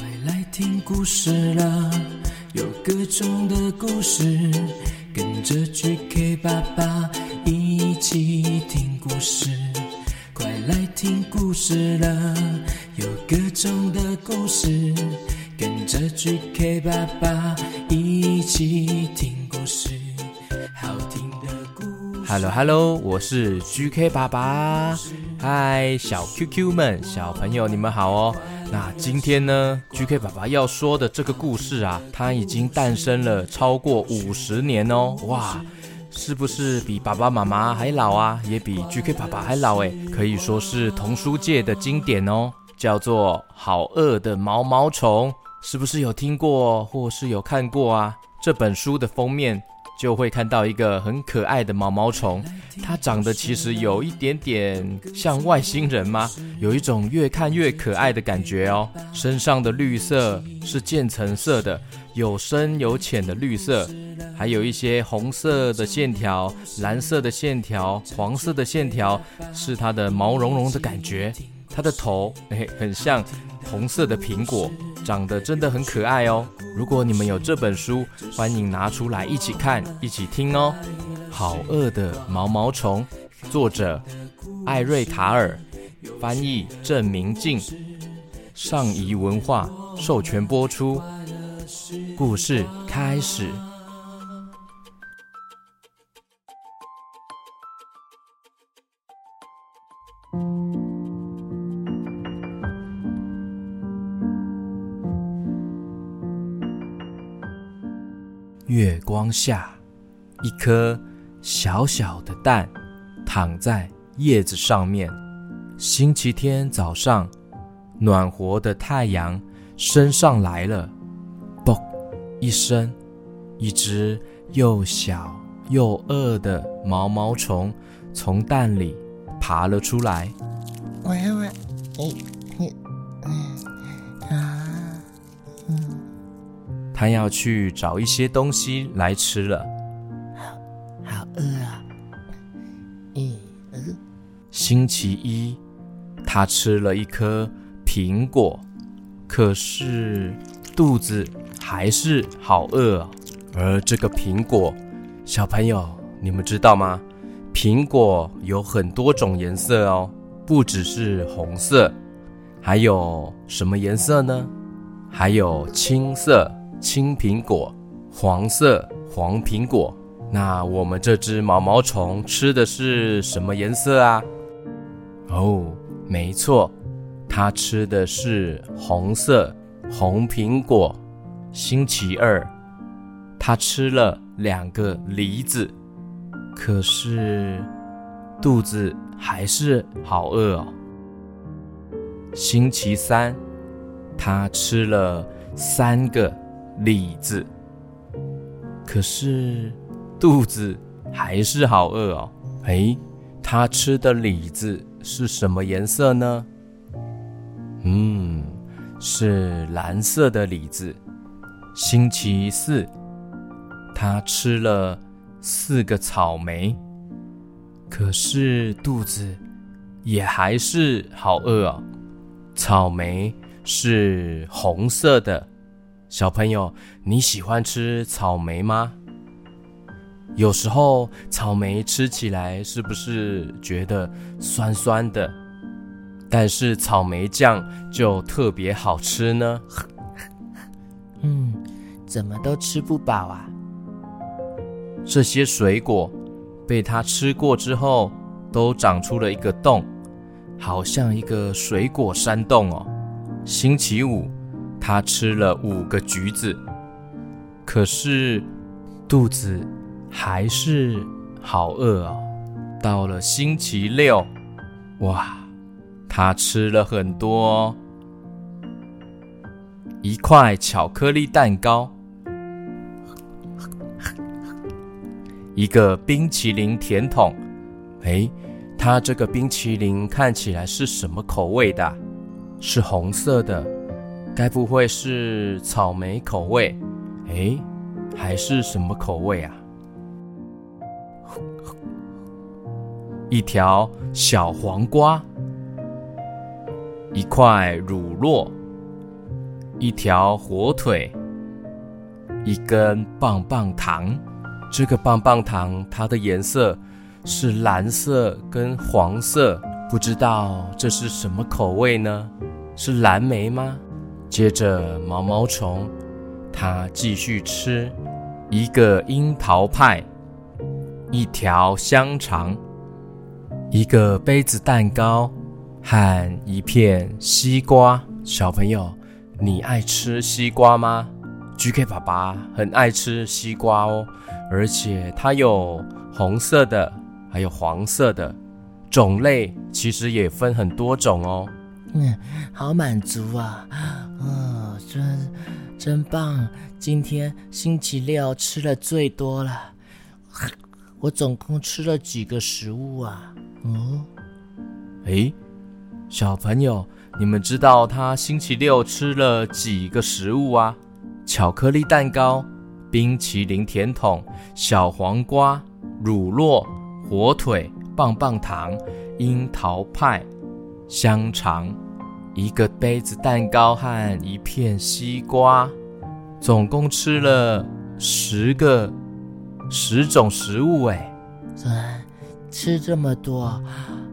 快来听故事了，有各种的故事，跟着 GK 爸爸一起听故事。快来听故事了，有各种的故事，跟着 GK 爸爸一起听故事。好听的故事。Hello Hello，我是 GK 爸爸。嗨，小 QQ 们，小朋友你们好哦。那今天呢，GK 爸爸要说的这个故事啊，它已经诞生了超过五十年哦，哇，是不是比爸爸妈妈还老啊？也比 GK 爸爸还老诶，可以说是童书界的经典哦，叫做《好饿的毛毛虫》，是不是有听过或是有看过啊？这本书的封面。就会看到一个很可爱的毛毛虫，它长得其实有一点点像外星人吗？有一种越看越可爱的感觉哦。身上的绿色是渐层色的，有深有浅的绿色，还有一些红色的线条、蓝色的线条、黄色的线条，是它的毛茸茸的感觉。它的头，哎，很像红色的苹果。长得真的很可爱哦！如果你们有这本书，欢迎拿出来一起看、一起听哦。好饿的毛毛虫，作者艾瑞塔尔，翻译郑明静，上谊文化授权播出。故事开始。光下，一颗小小的蛋躺在叶子上面。星期天早上，暖和的太阳升上来了。嘣一声，一只又小又饿的毛毛虫从蛋里爬了出来。喂喂，你你他要去找一些东西来吃了，好，好饿啊！嗯，星期一，他吃了一颗苹果，可是肚子还是好饿。而这个苹果，小朋友，你们知道吗？苹果有很多种颜色哦，不只是红色，还有什么颜色呢？还有青色。青苹果，黄色黄苹果。那我们这只毛毛虫吃的是什么颜色啊？哦，没错，它吃的是红色红苹果。星期二，它吃了两个梨子，可是肚子还是好饿哦。星期三，它吃了三个。李子，可是肚子还是好饿哦。哎，他吃的李子是什么颜色呢？嗯，是蓝色的李子。星期四，他吃了四个草莓，可是肚子也还是好饿哦。草莓是红色的。小朋友，你喜欢吃草莓吗？有时候草莓吃起来是不是觉得酸酸的？但是草莓酱就特别好吃呢。嗯，怎么都吃不饱啊？这些水果被它吃过之后，都长出了一个洞，好像一个水果山洞哦。星期五。他吃了五个橘子，可是肚子还是好饿哦。到了星期六，哇，他吃了很多，一块巧克力蛋糕，一个冰淇淋甜筒。哎，他这个冰淇淋看起来是什么口味的？是红色的。该不会是草莓口味？哎，还是什么口味啊？一条小黄瓜，一块乳酪，一条火腿，一根棒棒糖。这个棒棒糖它的颜色是蓝色跟黄色，不知道这是什么口味呢？是蓝莓吗？接着毛毛虫，它继续吃一个樱桃派，一条香肠，一个杯子蛋糕和一片西瓜。小朋友，你爱吃西瓜吗？GK 爸爸很爱吃西瓜哦。而且它有红色的，还有黄色的，种类其实也分很多种哦。嗯，好满足啊！哦，真真棒！今天星期六吃了最多了，我总共吃了几个食物啊？嗯，诶，小朋友，你们知道他星期六吃了几个食物啊？巧克力蛋糕。冰淇淋甜筒、小黄瓜、乳酪、火腿、棒棒糖、樱桃派、香肠，一个杯子蛋糕和一片西瓜，总共吃了十个十种食物哎！嗯，吃这么多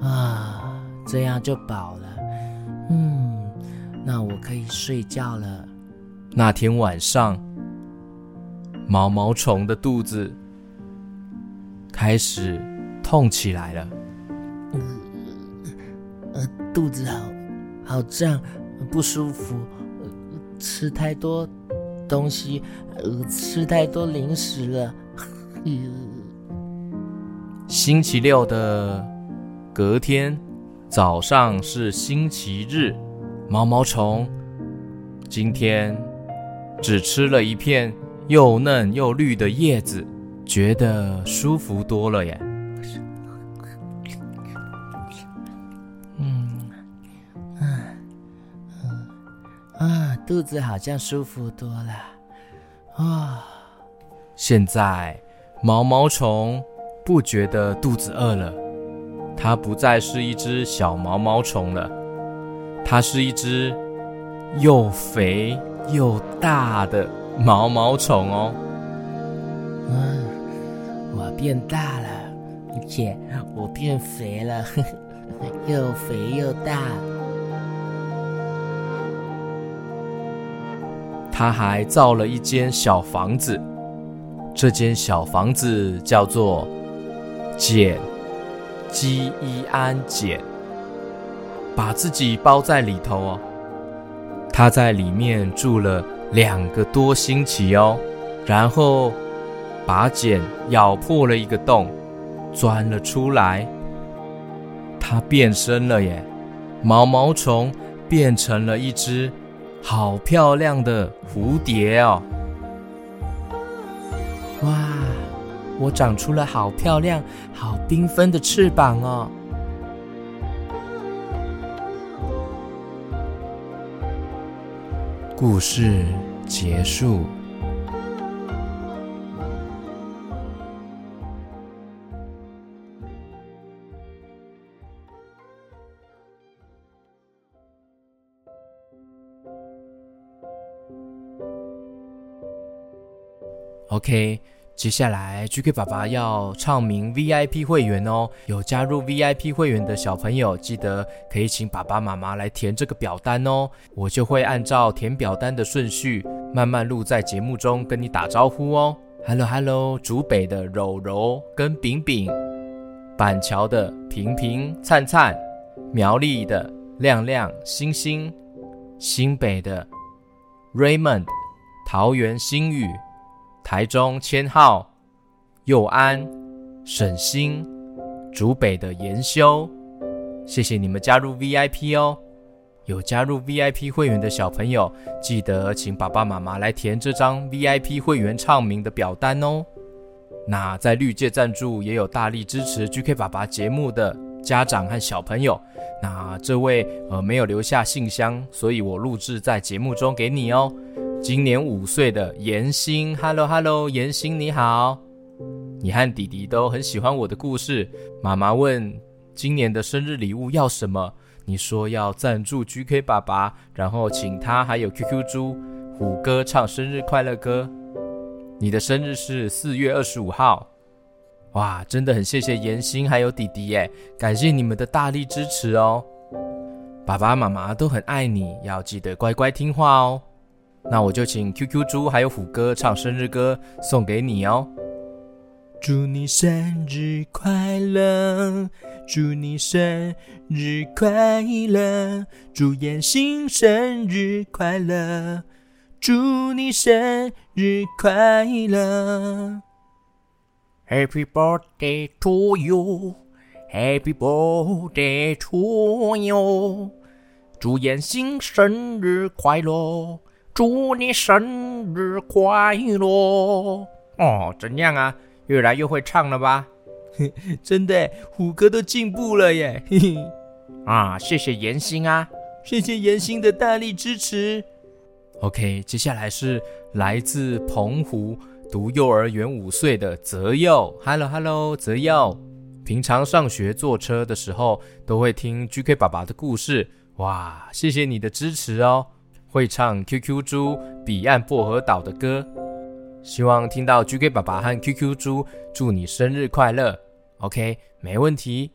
啊，这样就饱了。嗯，那我可以睡觉了。那天晚上。毛毛虫的肚子开始痛起来了，呃，呃，肚子好好胀，不舒服，吃太多东西，呃，吃太多零食了。星期六的隔天早上是星期日，毛毛虫今天只吃了一片。又嫩又绿的叶子，觉得舒服多了耶。肚子好像舒服多了。啊，现在毛毛虫不觉得肚子饿了，它不再是一只小毛毛虫了，它是一只又肥又大的。毛毛虫哦，嗯，我变大了，而且我变肥了，呵呵，又肥又大。他还造了一间小房子，这间小房子叫做茧基伊安茧，把自己包在里头哦。他在里面住了。两个多星期哦，然后把茧咬破了一个洞，钻了出来。它变身了耶，毛毛虫变成了一只好漂亮的蝴蝶哦！哇，我长出了好漂亮、好缤纷的翅膀哦！故事结束。OK。接下来，GK 爸爸要唱名 VIP 会员哦。有加入 VIP 会员的小朋友，记得可以请爸爸妈妈来填这个表单哦。我就会按照填表单的顺序，慢慢录在节目中跟你打招呼哦。Hello Hello，竹北的柔柔跟饼饼，板桥的平平灿灿，苗栗的亮亮星星，新北的 Raymond，桃园新宇。台中千号、佑安、沈星、竹北的研修，谢谢你们加入 VIP 哦！有加入 VIP 会员的小朋友，记得请爸爸妈妈来填这张 VIP 会员唱名的表单哦。那在绿界赞助也有大力支持 GK 爸爸节目的家长和小朋友，那这位呃没有留下信箱，所以我录制在节目中给你哦。今年五岁的妍心，Hello Hello，妍心你好，你和弟弟都很喜欢我的故事。妈妈问今年的生日礼物要什么，你说要赞助 GK 爸爸，然后请他还有 QQ 猪虎哥唱生日快乐歌。你的生日是四月二十五号。哇，真的很谢谢妍心还有弟弟耶，感谢你们的大力支持哦。爸爸妈妈都很爱你，要记得乖乖听话哦。那我就请 QQ 猪还有虎哥唱生日歌送给你哦。祝你生日快乐，祝你生日快乐，祝妍心生日快乐，祝你生日快乐。Happy birthday to you, Happy birthday to you。祝妍心生日快乐，祝你生日快乐。哦，怎样啊？越来越会唱了吧？真的，虎哥都进步了耶！啊，谢谢妍心啊，谢谢妍心的大力支持。OK，接下来是来自澎湖。读幼儿园五岁的泽佑，Hello Hello，泽佑，平常上学坐车的时候都会听 GK 爸爸的故事，哇，谢谢你的支持哦，会唱 QQ 猪彼岸薄荷岛的歌，希望听到 GK 爸爸和 QQ 猪祝你生日快乐，OK，没问题，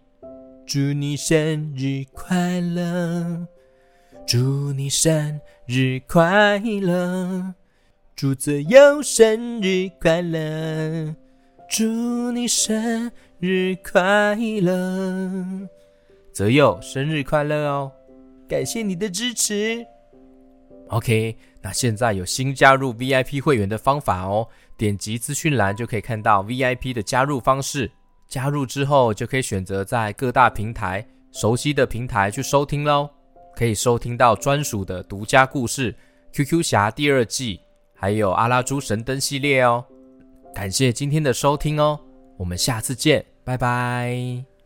祝你生日快乐，祝你生日快乐。祝泽佑生日快乐！祝你生日快乐！泽佑生日快乐哦！感谢你的支持。OK，那现在有新加入 VIP 会员的方法哦，点击资讯栏就可以看到 VIP 的加入方式。加入之后就可以选择在各大平台熟悉的平台去收听喽，可以收听到专属的独家故事《QQ 侠》第二季。还有阿拉猪神灯系列哦，感谢今天的收听哦，我们下次见，拜拜。